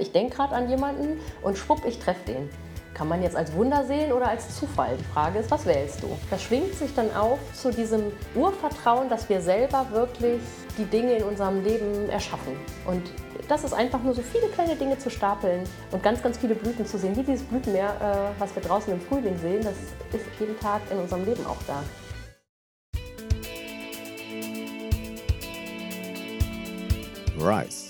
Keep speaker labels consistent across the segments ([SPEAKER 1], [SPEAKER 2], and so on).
[SPEAKER 1] Ich denke gerade an jemanden und schwupp, ich treffe den. Kann man jetzt als Wunder sehen oder als Zufall? Die Frage ist, was wählst du? Das schwingt sich dann auf zu diesem Urvertrauen, dass wir selber wirklich die Dinge in unserem Leben erschaffen. Und das ist einfach nur so viele kleine Dinge zu stapeln und ganz, ganz viele Blüten zu sehen. Wie dieses Blütenmeer, äh, was wir draußen im Frühling sehen, das ist jeden Tag in unserem Leben auch da.
[SPEAKER 2] Rise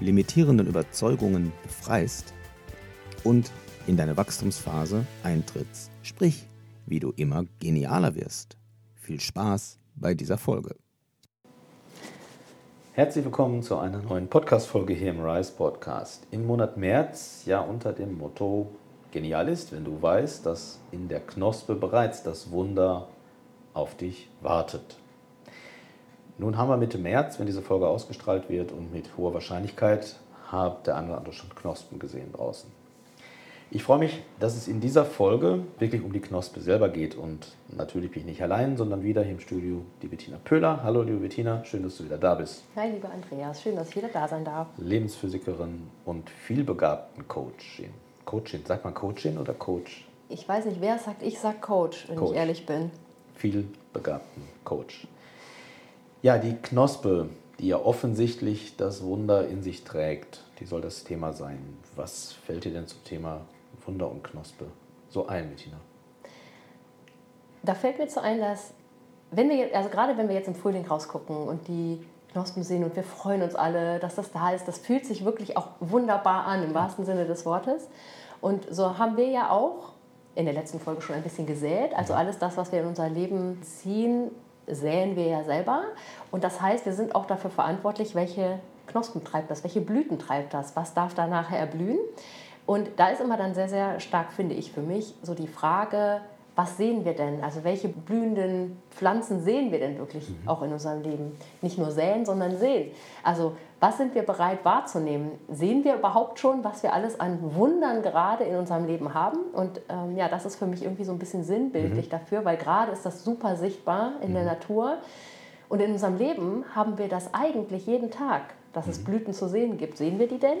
[SPEAKER 2] limitierenden Überzeugungen befreist und in deine Wachstumsphase eintrittst, sprich, wie du immer genialer wirst. Viel Spaß bei dieser Folge. Herzlich willkommen zu einer neuen Podcast-Folge hier im Rise Podcast. Im Monat März, ja unter dem Motto Genial ist, wenn du weißt, dass in der Knospe bereits das Wunder auf dich wartet. Nun haben wir Mitte März, wenn diese Folge ausgestrahlt wird und mit hoher Wahrscheinlichkeit hat der eine oder andere schon Knospen gesehen draußen. Ich freue mich, dass es in dieser Folge wirklich um die Knospe selber geht und natürlich bin ich nicht allein, sondern wieder hier im Studio die Bettina Pöhler. Hallo liebe Bettina, schön, dass du wieder da bist.
[SPEAKER 1] Hi lieber Andreas, schön, dass ich wieder da sein darf.
[SPEAKER 2] Lebensphysikerin und vielbegabten Coachin. Coachin, sagt man Coachin oder Coach?
[SPEAKER 1] Ich weiß nicht, wer sagt, ich sag Coach, wenn Coach. ich ehrlich bin.
[SPEAKER 2] Vielbegabten Coach. Ja, die Knospe, die ja offensichtlich das Wunder in sich trägt, die soll das Thema sein. Was fällt dir denn zum Thema Wunder und Knospe so ein, Bettina?
[SPEAKER 1] Da fällt mir zu ein, dass, wenn wir jetzt, also gerade wenn wir jetzt im Frühling rausgucken und die Knospen sehen und wir freuen uns alle, dass das da ist, das fühlt sich wirklich auch wunderbar an, im wahrsten Sinne des Wortes. Und so haben wir ja auch in der letzten Folge schon ein bisschen gesät. Also alles das, was wir in unser Leben ziehen, säen wir ja selber. Und das heißt, wir sind auch dafür verantwortlich, welche Knospen treibt das, welche Blüten treibt das, was darf da nachher erblühen. Und da ist immer dann sehr, sehr stark, finde ich, für mich so die Frage, was sehen wir denn? Also welche blühenden Pflanzen sehen wir denn wirklich mhm. auch in unserem Leben? Nicht nur säen, sondern sehen. Also was sind wir bereit wahrzunehmen? Sehen wir überhaupt schon, was wir alles an Wundern gerade in unserem Leben haben? Und ähm, ja, das ist für mich irgendwie so ein bisschen sinnbildlich mhm. dafür, weil gerade ist das super sichtbar in mhm. der Natur. Und in unserem Leben haben wir das eigentlich jeden Tag, dass es mhm. Blüten zu sehen gibt. Sehen wir die denn?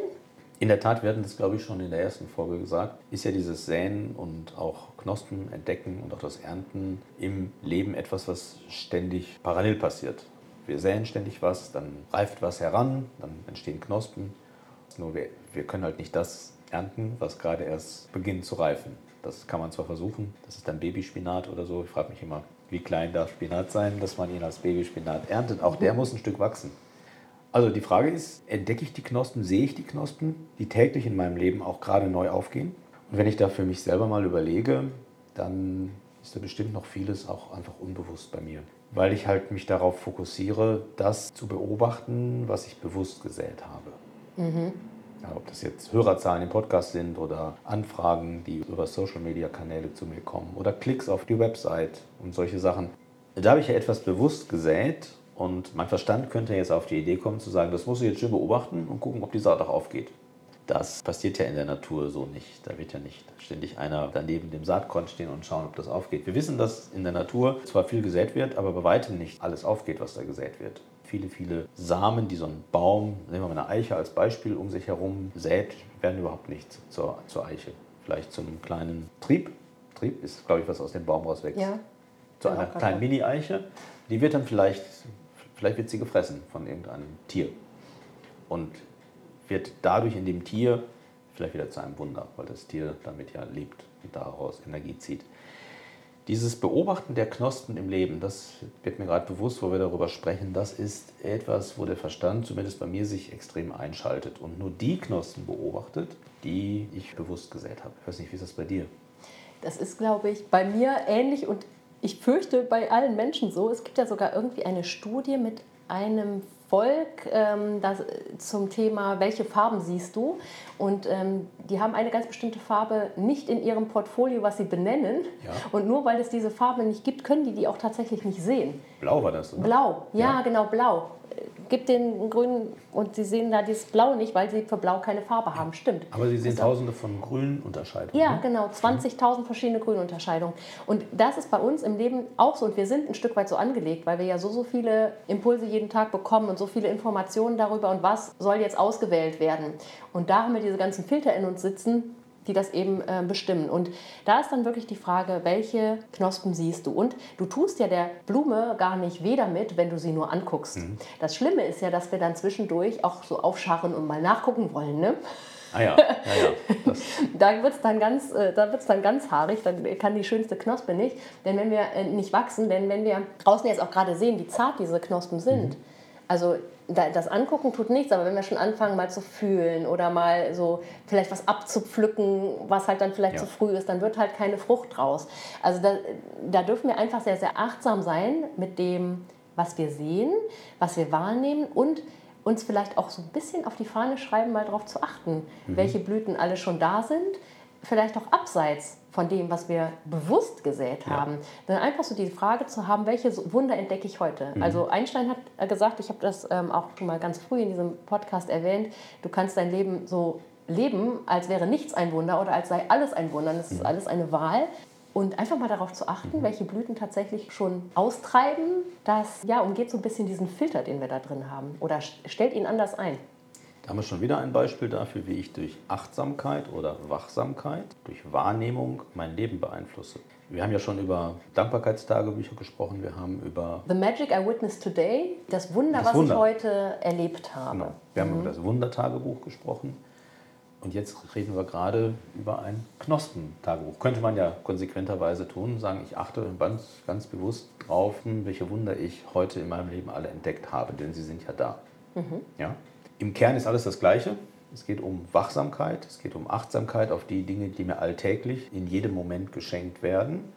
[SPEAKER 2] In der Tat, wir hatten das, glaube ich, schon in der ersten Folge gesagt, ist ja dieses Säen und auch Knospen entdecken und auch das Ernten im Leben etwas, was ständig parallel passiert. Wir säen ständig was, dann reift was heran, dann entstehen Knospen. Nur wir, wir können halt nicht das ernten, was gerade erst beginnt zu reifen. Das kann man zwar versuchen, das ist dann Babyspinat oder so. Ich frage mich immer, wie klein darf Spinat sein, dass man ihn als Babyspinat erntet. Auch der muss ein Stück wachsen. Also die Frage ist, entdecke ich die Knospen, sehe ich die Knospen, die täglich in meinem Leben auch gerade neu aufgehen? Und wenn ich da für mich selber mal überlege, dann ist da bestimmt noch vieles auch einfach unbewusst bei mir. Weil ich halt mich darauf fokussiere, das zu beobachten, was ich bewusst gesät habe. Mhm. Ja, ob das jetzt Hörerzahlen im Podcast sind oder Anfragen, die über Social-Media-Kanäle zu mir kommen oder Klicks auf die Website und solche Sachen. Da habe ich ja etwas bewusst gesät und mein Verstand könnte jetzt auf die Idee kommen zu sagen, das muss ich jetzt schön beobachten und gucken, ob die Saat auch aufgeht. Das passiert ja in der Natur so nicht. Da wird ja nicht ständig einer daneben dem Saatkorn stehen und schauen, ob das aufgeht. Wir wissen, dass in der Natur zwar viel gesät wird, aber bei weitem nicht alles aufgeht, was da gesät wird. Viele, viele Samen, die so ein Baum, nehmen wir mal eine Eiche als Beispiel, um sich herum sät, werden überhaupt nicht zur, zur Eiche. Vielleicht zu einem kleinen Trieb. Trieb ist, glaube ich, was aus dem Baum rauswächst. Ja. Zu einer kleinen Mini-Eiche. Die wird dann vielleicht Vielleicht wird sie gefressen von irgendeinem Tier und wird dadurch in dem Tier vielleicht wieder zu einem Wunder, weil das Tier damit ja lebt und daraus Energie zieht. Dieses Beobachten der Knospen im Leben, das wird mir gerade bewusst, wo wir darüber sprechen, das ist etwas, wo der Verstand zumindest bei mir sich extrem einschaltet und nur die Knospen beobachtet, die ich bewusst gesät habe. Ich weiß nicht, wie ist das bei dir?
[SPEAKER 1] Das ist, glaube ich, bei mir ähnlich und ich fürchte bei allen Menschen so. Es gibt ja sogar irgendwie eine Studie mit einem Volk ähm, das, zum Thema, welche Farben siehst du? Und ähm, die haben eine ganz bestimmte Farbe nicht in ihrem Portfolio, was sie benennen. Ja. Und nur weil es diese Farbe nicht gibt, können die die auch tatsächlich nicht sehen.
[SPEAKER 2] Blau war das,
[SPEAKER 1] oder? Blau, ja, ja. genau, blau gibt den grünen und Sie sehen da dieses Blau nicht, weil Sie für Blau keine Farbe haben. Stimmt.
[SPEAKER 2] Aber Sie sehen also, tausende von Grünunterscheidungen.
[SPEAKER 1] Ja, ne? genau, 20.000 verschiedene Grünunterscheidungen. Und das ist bei uns im Leben auch so. Und wir sind ein Stück weit so angelegt, weil wir ja so, so viele Impulse jeden Tag bekommen und so viele Informationen darüber und was soll jetzt ausgewählt werden. Und da haben wir diese ganzen Filter in uns sitzen, die das eben äh, bestimmen. Und da ist dann wirklich die Frage, welche Knospen siehst du? Und du tust ja der Blume gar nicht weh damit, wenn du sie nur anguckst. Mhm. Das Schlimme ist ja, dass wir dann zwischendurch auch so aufscharren und mal nachgucken wollen. Ne?
[SPEAKER 2] Ah ja, ja, ja.
[SPEAKER 1] da wird es dann, ganz, äh, dann ganz haarig, dann kann die schönste Knospe nicht. Denn wenn wir äh, nicht wachsen, denn wenn wir draußen jetzt auch gerade sehen, wie zart diese Knospen sind, mhm. also das Angucken tut nichts, aber wenn wir schon anfangen, mal zu fühlen oder mal so vielleicht was abzupflücken, was halt dann vielleicht ja. zu früh ist, dann wird halt keine Frucht draus. Also da, da dürfen wir einfach sehr, sehr achtsam sein mit dem, was wir sehen, was wir wahrnehmen und uns vielleicht auch so ein bisschen auf die Fahne schreiben, mal darauf zu achten, mhm. welche Blüten alle schon da sind, vielleicht auch abseits von dem, was wir bewusst gesät haben. Ja. Dann einfach so die Frage zu haben, welche Wunder entdecke ich heute? Mhm. Also Einstein hat äh, gesagt, ich habe das ähm, auch schon mal ganz früh in diesem Podcast erwähnt, du kannst dein Leben so leben, als wäre nichts ein Wunder oder als sei alles ein Wunder. Das ist mhm. alles eine Wahl. Und einfach mal darauf zu achten, mhm. welche Blüten tatsächlich schon austreiben, das ja, umgeht so ein bisschen diesen Filter, den wir da drin haben. Oder stellt ihn anders ein.
[SPEAKER 2] Da haben wir schon wieder ein Beispiel dafür, wie ich durch Achtsamkeit oder Wachsamkeit, durch Wahrnehmung mein Leben beeinflusse. Wir haben ja schon über Dankbarkeitstagebücher gesprochen, wir haben über
[SPEAKER 1] The Magic I Witnessed Today, das Wunder, das was Wunder. ich heute erlebt habe. Genau.
[SPEAKER 2] Wir haben mhm. über das Wundertagebuch gesprochen und jetzt reden wir gerade über ein Knospentagebuch. Könnte man ja konsequenterweise tun, sagen, ich achte ganz, ganz bewusst drauf, welche Wunder ich heute in meinem Leben alle entdeckt habe, denn sie sind ja da. Mhm. Ja? Im Kern ist alles das Gleiche. Es geht um Wachsamkeit, es geht um Achtsamkeit auf die Dinge, die mir alltäglich in jedem Moment geschenkt werden.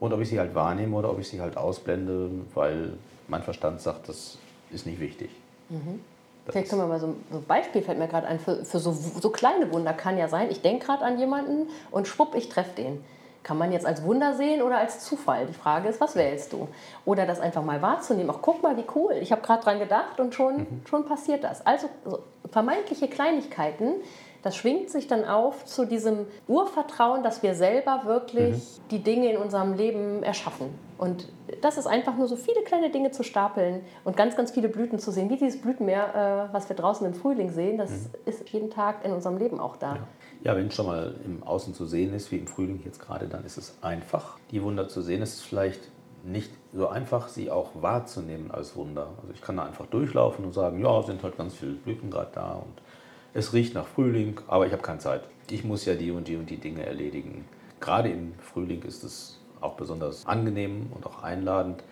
[SPEAKER 2] Und ob ich sie halt wahrnehme oder ob ich sie halt ausblende, weil mein Verstand sagt, das ist nicht wichtig.
[SPEAKER 1] Mhm. Vielleicht können wir mal so, so ein Beispiel, fällt mir gerade ein, für, für so, so kleine Wunder kann ja sein, ich denke gerade an jemanden und schwupp, ich treffe den. Kann man jetzt als Wunder sehen oder als Zufall? Die Frage ist, was wählst du? Oder das einfach mal wahrzunehmen. Ach, guck mal, wie cool. Ich habe gerade dran gedacht und schon, mhm. schon passiert das. Also so vermeintliche Kleinigkeiten, das schwingt sich dann auf zu diesem Urvertrauen, dass wir selber wirklich mhm. die Dinge in unserem Leben erschaffen. Und das ist einfach nur so viele kleine Dinge zu stapeln und ganz, ganz viele Blüten zu sehen. Wie dieses Blütenmeer, äh, was wir draußen im Frühling sehen, das mhm. ist jeden Tag in unserem Leben auch da.
[SPEAKER 2] Ja. Ja, wenn es schon mal im Außen zu sehen ist, wie im Frühling jetzt gerade, dann ist es einfach, die Wunder zu sehen. Es ist vielleicht nicht so einfach, sie auch wahrzunehmen als Wunder. Also ich kann da einfach durchlaufen und sagen, ja, sind halt ganz viele Blüten gerade da und es riecht nach Frühling, aber ich habe keine Zeit. Ich muss ja die und die und die Dinge erledigen. Gerade im Frühling ist es auch besonders angenehm und auch einladend,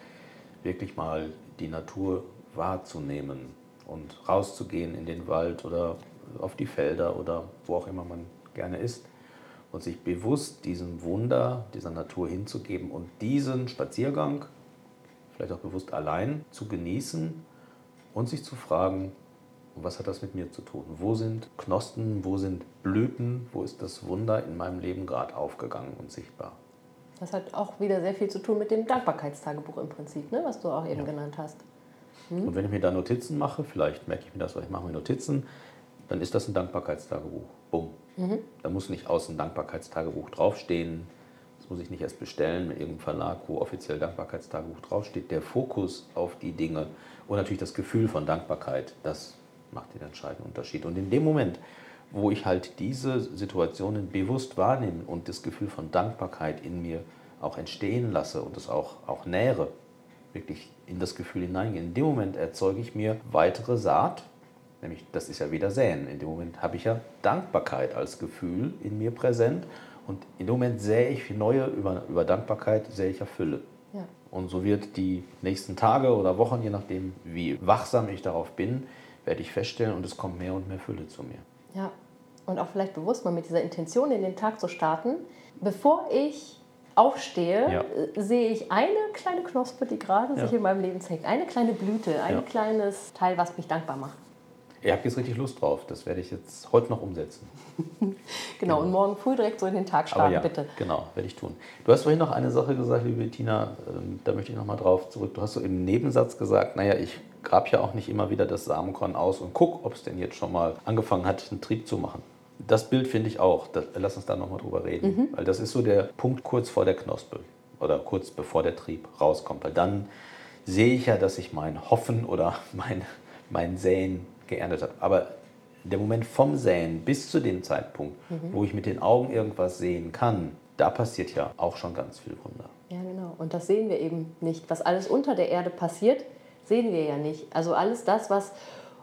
[SPEAKER 2] wirklich mal die Natur wahrzunehmen und rauszugehen in den Wald oder auf die Felder oder wo auch immer man gerne ist und sich bewusst diesem Wunder dieser Natur hinzugeben und diesen Spaziergang, vielleicht auch bewusst allein, zu genießen und sich zu fragen, was hat das mit mir zu tun? Wo sind Knospen, wo sind Blüten, wo ist das Wunder in meinem Leben gerade aufgegangen und sichtbar?
[SPEAKER 1] Das hat auch wieder sehr viel zu tun mit dem Dankbarkeitstagebuch im Prinzip, ne? was du auch eben ja. genannt hast.
[SPEAKER 2] Hm? Und wenn ich mir da Notizen mache, vielleicht merke ich mir das, weil ich mache mir Notizen, dann ist das ein Dankbarkeitstagebuch. Bumm. Mhm. Da muss nicht außen Dankbarkeitstagebuch draufstehen. Das muss ich nicht erst bestellen mit irgendeinem Verlag, wo offiziell Dankbarkeitstagebuch draufsteht. Der Fokus auf die Dinge und natürlich das Gefühl von Dankbarkeit, das macht den entscheidenden Unterschied. Und in dem Moment, wo ich halt diese Situationen bewusst wahrnehme und das Gefühl von Dankbarkeit in mir auch entstehen lasse und es auch, auch nähere, wirklich in das Gefühl hineingehe, in dem Moment erzeuge ich mir weitere Saat, Nämlich, das ist ja wieder Säen. In dem Moment habe ich ja Dankbarkeit als Gefühl in mir präsent. Und in dem Moment sähe ich neue, über, über Dankbarkeit sähe ich ja Fülle. Ja. Und so wird die nächsten Tage oder Wochen, je nachdem, wie wachsam ich darauf bin, werde ich feststellen und es kommt mehr und mehr Fülle zu mir.
[SPEAKER 1] Ja, und auch vielleicht bewusst mal mit dieser Intention in den Tag zu starten, bevor ich aufstehe, ja. Äh, sehe ich eine kleine Knospe, die gerade ja. sich in meinem Leben zeigt. Eine kleine Blüte, ein ja. kleines Teil, was mich dankbar macht.
[SPEAKER 2] Ihr habt jetzt richtig Lust drauf. Das werde ich jetzt heute noch umsetzen.
[SPEAKER 1] genau, genau, und morgen früh direkt so in den Tag starten, ja, bitte.
[SPEAKER 2] Genau, werde ich tun. Du hast vorhin noch eine Sache gesagt, liebe Tina, ähm, da möchte ich nochmal drauf zurück. Du hast so im Nebensatz gesagt, naja, ich grab ja auch nicht immer wieder das Samenkorn aus und guck, ob es denn jetzt schon mal angefangen hat, einen Trieb zu machen. Das Bild finde ich auch. Das, lass uns da nochmal drüber reden. Mhm. Weil das ist so der Punkt kurz vor der Knospe oder kurz bevor der Trieb rauskommt. Weil dann sehe ich ja, dass ich mein Hoffen oder mein, mein Säen geerntet habe. Aber der Moment vom Säen bis zu dem Zeitpunkt, mhm. wo ich mit den Augen irgendwas sehen kann, da passiert ja auch schon ganz viel Wunder.
[SPEAKER 1] Ja, genau. Und das sehen wir eben nicht. Was alles unter der Erde passiert, sehen wir ja nicht. Also alles das, was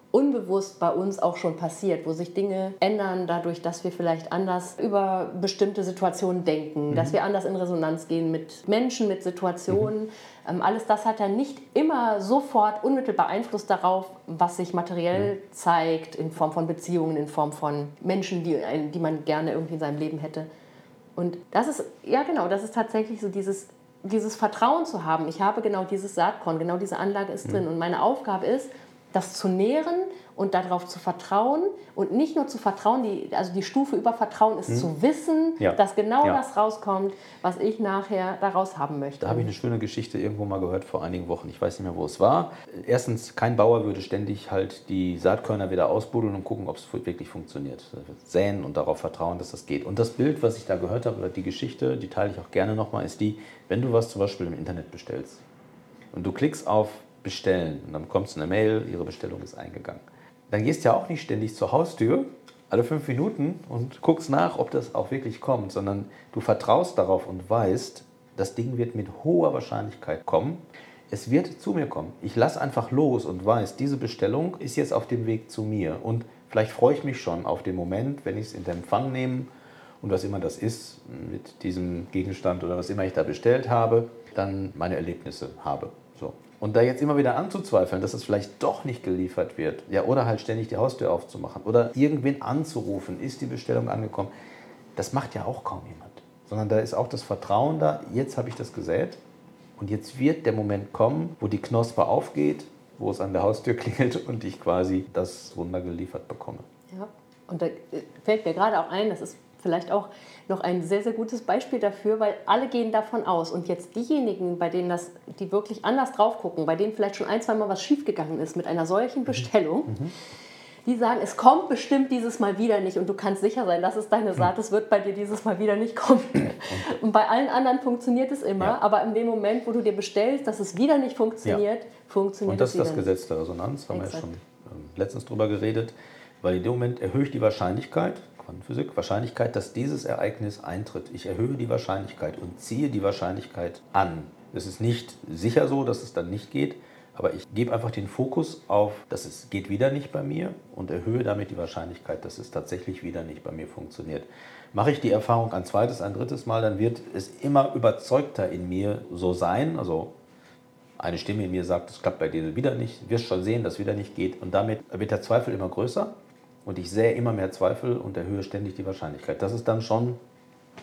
[SPEAKER 1] unbewusst bei uns auch schon passiert, wo sich Dinge ändern dadurch, dass wir vielleicht anders über bestimmte Situationen denken, mhm. dass wir anders in Resonanz gehen mit Menschen, mit Situationen. Mhm. Ähm, alles das hat ja nicht immer sofort unmittelbar Einfluss darauf, was sich materiell mhm. zeigt in Form von Beziehungen, in Form von Menschen, die, die man gerne irgendwie in seinem Leben hätte. Und das ist, ja genau, das ist tatsächlich so dieses, dieses Vertrauen zu haben. Ich habe genau dieses Saatkorn, genau diese Anlage ist mhm. drin. Und meine Aufgabe ist, das zu nähren und darauf zu vertrauen und nicht nur zu vertrauen, die, also die Stufe über Vertrauen ist hm. zu wissen, ja. dass genau ja. das rauskommt, was ich nachher daraus haben möchte.
[SPEAKER 2] Da habe ich eine schöne Geschichte irgendwo mal gehört vor einigen Wochen. Ich weiß nicht mehr, wo es war. Erstens, kein Bauer würde ständig halt die Saatkörner wieder ausbuddeln und gucken, ob es wirklich funktioniert. Säen und darauf vertrauen, dass das geht. Und das Bild, was ich da gehört habe, oder die Geschichte, die teile ich auch gerne nochmal, ist die, wenn du was zum Beispiel im Internet bestellst und du klickst auf bestellen. Und dann kommt eine Mail, Ihre Bestellung ist eingegangen. Dann gehst du ja auch nicht ständig zur Haustür, alle fünf Minuten und guckst nach, ob das auch wirklich kommt, sondern du vertraust darauf und weißt, das Ding wird mit hoher Wahrscheinlichkeit kommen. Es wird zu mir kommen. Ich lasse einfach los und weiß, diese Bestellung ist jetzt auf dem Weg zu mir. Und vielleicht freue ich mich schon auf den Moment, wenn ich es in den Empfang nehme und was immer das ist, mit diesem Gegenstand oder was immer ich da bestellt habe, dann meine Erlebnisse habe. Und da jetzt immer wieder anzuzweifeln, dass es vielleicht doch nicht geliefert wird, ja, oder halt ständig die Haustür aufzumachen oder irgendwen anzurufen, ist die Bestellung angekommen, das macht ja auch kaum jemand. Sondern da ist auch das Vertrauen da, jetzt habe ich das gesät und jetzt wird der Moment kommen, wo die Knospe aufgeht, wo es an der Haustür klingelt und ich quasi das Wunder geliefert bekomme.
[SPEAKER 1] Ja, und da fällt mir gerade auch ein, das ist vielleicht auch noch ein sehr, sehr gutes Beispiel dafür, weil alle gehen davon aus. Und jetzt diejenigen, bei denen das, die wirklich anders drauf gucken, bei denen vielleicht schon ein, zwei Mal was schiefgegangen ist mit einer solchen mhm. Bestellung, mhm. die sagen, es kommt bestimmt dieses Mal wieder nicht und du kannst sicher sein, das ist deine Saat, es wird bei dir dieses Mal wieder nicht kommen. Und bei allen anderen funktioniert es immer, ja. aber in dem Moment, wo du dir bestellst, dass es wieder nicht funktioniert, ja. funktioniert
[SPEAKER 2] es
[SPEAKER 1] wieder
[SPEAKER 2] Und das ist das Gesetz der Resonanz, haben Exakt. wir ja schon ähm, letztens drüber geredet, weil in dem Moment erhöhe ich die Wahrscheinlichkeit, Quantenphysik, Wahrscheinlichkeit, dass dieses Ereignis eintritt. Ich erhöhe die Wahrscheinlichkeit und ziehe die Wahrscheinlichkeit an. Es ist nicht sicher so, dass es dann nicht geht, aber ich gebe einfach den Fokus auf, dass es geht wieder nicht bei mir und erhöhe damit die Wahrscheinlichkeit, dass es tatsächlich wieder nicht bei mir funktioniert. Mache ich die Erfahrung ein zweites, ein drittes Mal, dann wird es immer überzeugter in mir so sein. Also eine Stimme in mir sagt, es klappt bei dir wieder nicht, wirst schon sehen, dass wieder nicht geht. Und damit wird der Zweifel immer größer und ich sehe immer mehr Zweifel und erhöhe ständig die Wahrscheinlichkeit. Das ist dann schon,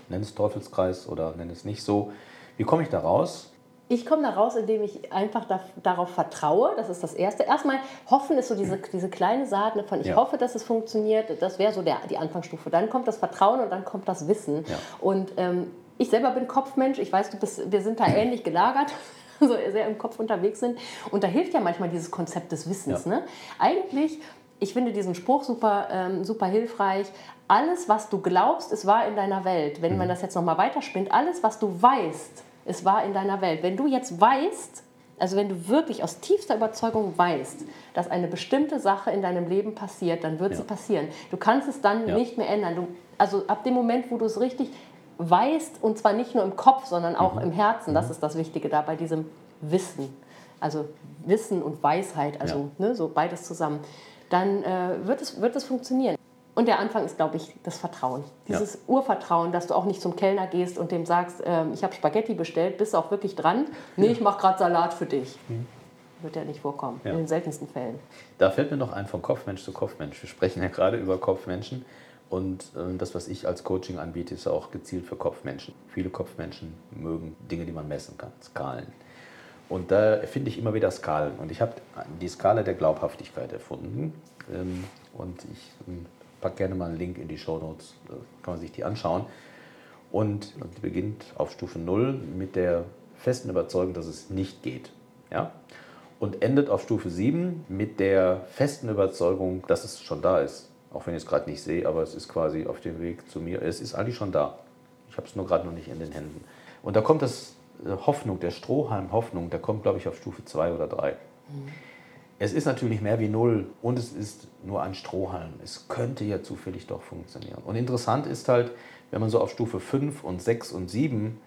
[SPEAKER 2] nenn es Teufelskreis oder nenn es nicht so. Wie komme ich da raus?
[SPEAKER 1] Ich komme da raus, indem ich einfach da, darauf vertraue. Das ist das Erste. Erstmal hoffen ist so diese, diese kleine Saat von ich ja. hoffe, dass es funktioniert. Das wäre so der, die Anfangsstufe. Dann kommt das Vertrauen und dann kommt das Wissen. Ja. Und ähm, ich selber bin Kopfmensch. Ich weiß, bist, wir sind da ähnlich gelagert. so sehr im Kopf unterwegs sind. Und da hilft ja manchmal dieses Konzept des Wissens. Ja. Ne? Eigentlich ich finde diesen Spruch super, ähm, super hilfreich. Alles, was du glaubst, ist wahr in deiner Welt. Wenn man mhm. das jetzt nochmal weiterspinnt, alles, was du weißt, ist wahr in deiner Welt. Wenn du jetzt weißt, also wenn du wirklich aus tiefster Überzeugung weißt, dass eine bestimmte Sache in deinem Leben passiert, dann wird ja. sie passieren. Du kannst es dann ja. nicht mehr ändern. Du, also ab dem Moment, wo du es richtig weißt, und zwar nicht nur im Kopf, sondern auch mhm. im Herzen, das mhm. ist das Wichtige da bei diesem Wissen. Also Wissen und Weisheit, also ja. ne, so beides zusammen dann äh, wird, es, wird es funktionieren. Und der Anfang ist, glaube ich, das Vertrauen. Dieses ja. Urvertrauen, dass du auch nicht zum Kellner gehst und dem sagst, ähm, ich habe Spaghetti bestellt, bist du auch wirklich dran. Nee, ich mache gerade Salat für dich. Mhm. Wird ja nicht vorkommen, ja. in den seltensten Fällen.
[SPEAKER 2] Da fällt mir noch ein von Kopfmensch zu Kopfmensch. Wir sprechen ja gerade über Kopfmenschen. Und äh, das, was ich als Coaching anbiete, ist auch gezielt für Kopfmenschen. Viele Kopfmenschen mögen Dinge, die man messen kann, Skalen. Und da finde ich immer wieder Skalen. Und ich habe die Skala der Glaubhaftigkeit erfunden. Ähm, und ich ähm, packe gerne mal einen Link in die Show Notes, da kann man sich die anschauen. Und die beginnt auf Stufe 0 mit der festen Überzeugung, dass es nicht geht. Ja? Und endet auf Stufe 7 mit der festen Überzeugung, dass es schon da ist. Auch wenn ich es gerade nicht sehe, aber es ist quasi auf dem Weg zu mir. Es ist eigentlich schon da. Ich habe es nur gerade noch nicht in den Händen. Und da kommt das Hoffnung, der Strohhalm Hoffnung, der kommt, glaube ich, auf Stufe 2 oder 3. Mhm. Es ist natürlich mehr wie null und es ist nur ein Strohhalm. Es könnte ja zufällig doch funktionieren. Und interessant ist halt, wenn man so auf Stufe 5 und 6 und 7,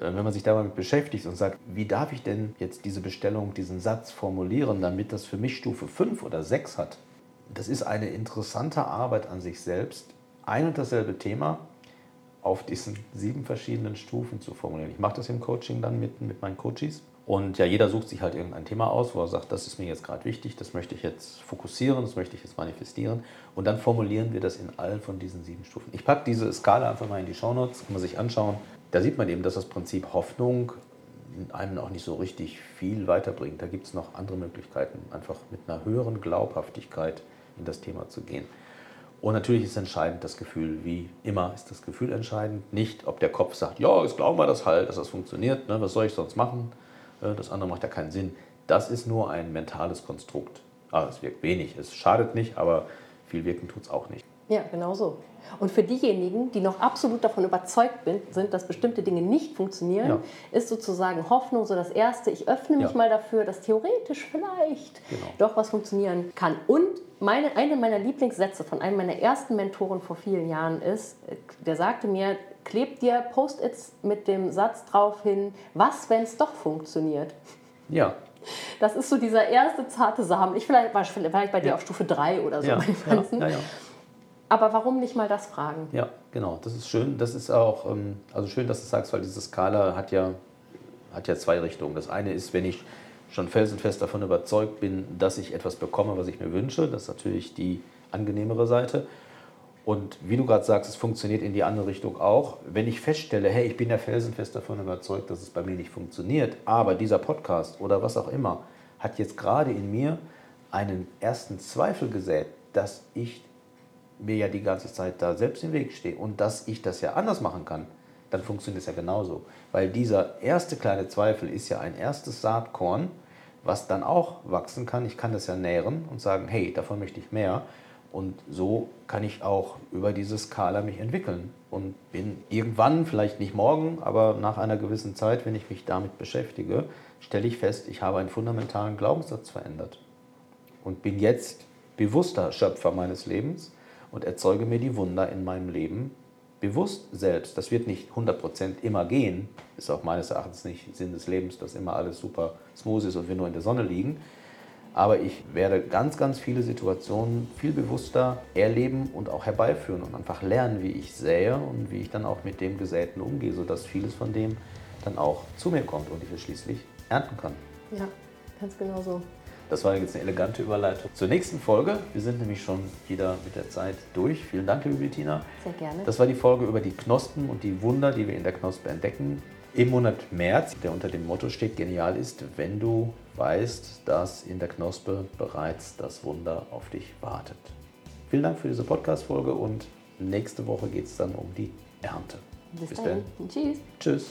[SPEAKER 2] äh, wenn man sich damit beschäftigt und sagt, wie darf ich denn jetzt diese Bestellung, diesen Satz formulieren, damit das für mich Stufe 5 oder 6 hat, das ist eine interessante Arbeit an sich selbst, ein und dasselbe Thema auf diesen sieben verschiedenen Stufen zu formulieren. Ich mache das im Coaching dann mit, mit meinen Coaches. Und ja, jeder sucht sich halt irgendein Thema aus, wo er sagt, das ist mir jetzt gerade wichtig, das möchte ich jetzt fokussieren, das möchte ich jetzt manifestieren. Und dann formulieren wir das in allen von diesen sieben Stufen. Ich packe diese Skala einfach mal in die Shownotes, kann man sich anschauen. Da sieht man eben, dass das Prinzip Hoffnung einem auch nicht so richtig viel weiterbringt. Da gibt es noch andere Möglichkeiten, einfach mit einer höheren Glaubhaftigkeit in das Thema zu gehen. Und natürlich ist entscheidend das Gefühl, wie immer ist das Gefühl entscheidend. Nicht, ob der Kopf sagt, ja, jetzt glauben wir das halt, dass das funktioniert, ne, was soll ich sonst machen? Äh, das andere macht ja keinen Sinn. Das ist nur ein mentales Konstrukt. Ah, es wirkt wenig, es schadet nicht, aber viel wirken tut es auch nicht.
[SPEAKER 1] Ja, genau so. Und für diejenigen, die noch absolut davon überzeugt sind, dass bestimmte Dinge nicht funktionieren, ja. ist sozusagen Hoffnung so das Erste. Ich öffne mich ja. mal dafür, dass theoretisch vielleicht genau. doch was funktionieren kann. Und meine, eine meiner Lieblingssätze von einem meiner ersten Mentoren vor vielen Jahren ist, der sagte mir, klebt dir Post-its mit dem Satz drauf hin, was, wenn es doch funktioniert?
[SPEAKER 2] Ja.
[SPEAKER 1] Das ist so dieser erste zarte Samen. Ich vielleicht, war vielleicht bei dir ja. auf Stufe 3 oder so. Ja. Ja. Aber warum nicht mal das fragen?
[SPEAKER 2] Ja, genau. Das ist schön. Das ist auch, ähm, also schön, dass du sagst, weil diese Skala hat ja, hat ja zwei Richtungen. Das eine ist, wenn ich schon felsenfest davon überzeugt bin, dass ich etwas bekomme, was ich mir wünsche. Das ist natürlich die angenehmere Seite. Und wie du gerade sagst, es funktioniert in die andere Richtung auch. Wenn ich feststelle, hey, ich bin ja felsenfest davon überzeugt, dass es bei mir nicht funktioniert, aber dieser Podcast oder was auch immer hat jetzt gerade in mir einen ersten Zweifel gesät, dass ich mir ja die ganze Zeit da selbst im Weg stehe und dass ich das ja anders machen kann, dann funktioniert es ja genauso. Weil dieser erste kleine Zweifel ist ja ein erstes Saatkorn, was dann auch wachsen kann. Ich kann das ja nähren und sagen, hey, davon möchte ich mehr. Und so kann ich auch über diese Skala mich entwickeln und bin irgendwann, vielleicht nicht morgen, aber nach einer gewissen Zeit, wenn ich mich damit beschäftige, stelle ich fest, ich habe einen fundamentalen Glaubenssatz verändert und bin jetzt bewusster Schöpfer meines Lebens und erzeuge mir die Wunder in meinem Leben bewusst selbst. Das wird nicht 100% immer gehen, ist auch meines Erachtens nicht Sinn des Lebens, dass immer alles super smooth ist und wir nur in der Sonne liegen. Aber ich werde ganz, ganz viele Situationen viel bewusster erleben und auch herbeiführen und einfach lernen, wie ich sähe und wie ich dann auch mit dem Gesäten umgehe, sodass vieles von dem dann auch zu mir kommt und ich es schließlich ernten kann.
[SPEAKER 1] Ja, ganz genau so.
[SPEAKER 2] Das war jetzt eine elegante Überleitung zur nächsten Folge. Wir sind nämlich schon wieder mit der Zeit durch. Vielen Dank, liebe Bettina.
[SPEAKER 1] Sehr gerne.
[SPEAKER 2] Das war die Folge über die Knospen und die Wunder, die wir in der Knospe entdecken. Im Monat März, der unter dem Motto steht, genial ist, wenn du weißt, dass in der Knospe bereits das Wunder auf dich wartet. Vielen Dank für diese Podcast-Folge und nächste Woche geht es dann um die Ernte.
[SPEAKER 1] Bis, Bis dann. Tschüss.
[SPEAKER 2] Tschüss.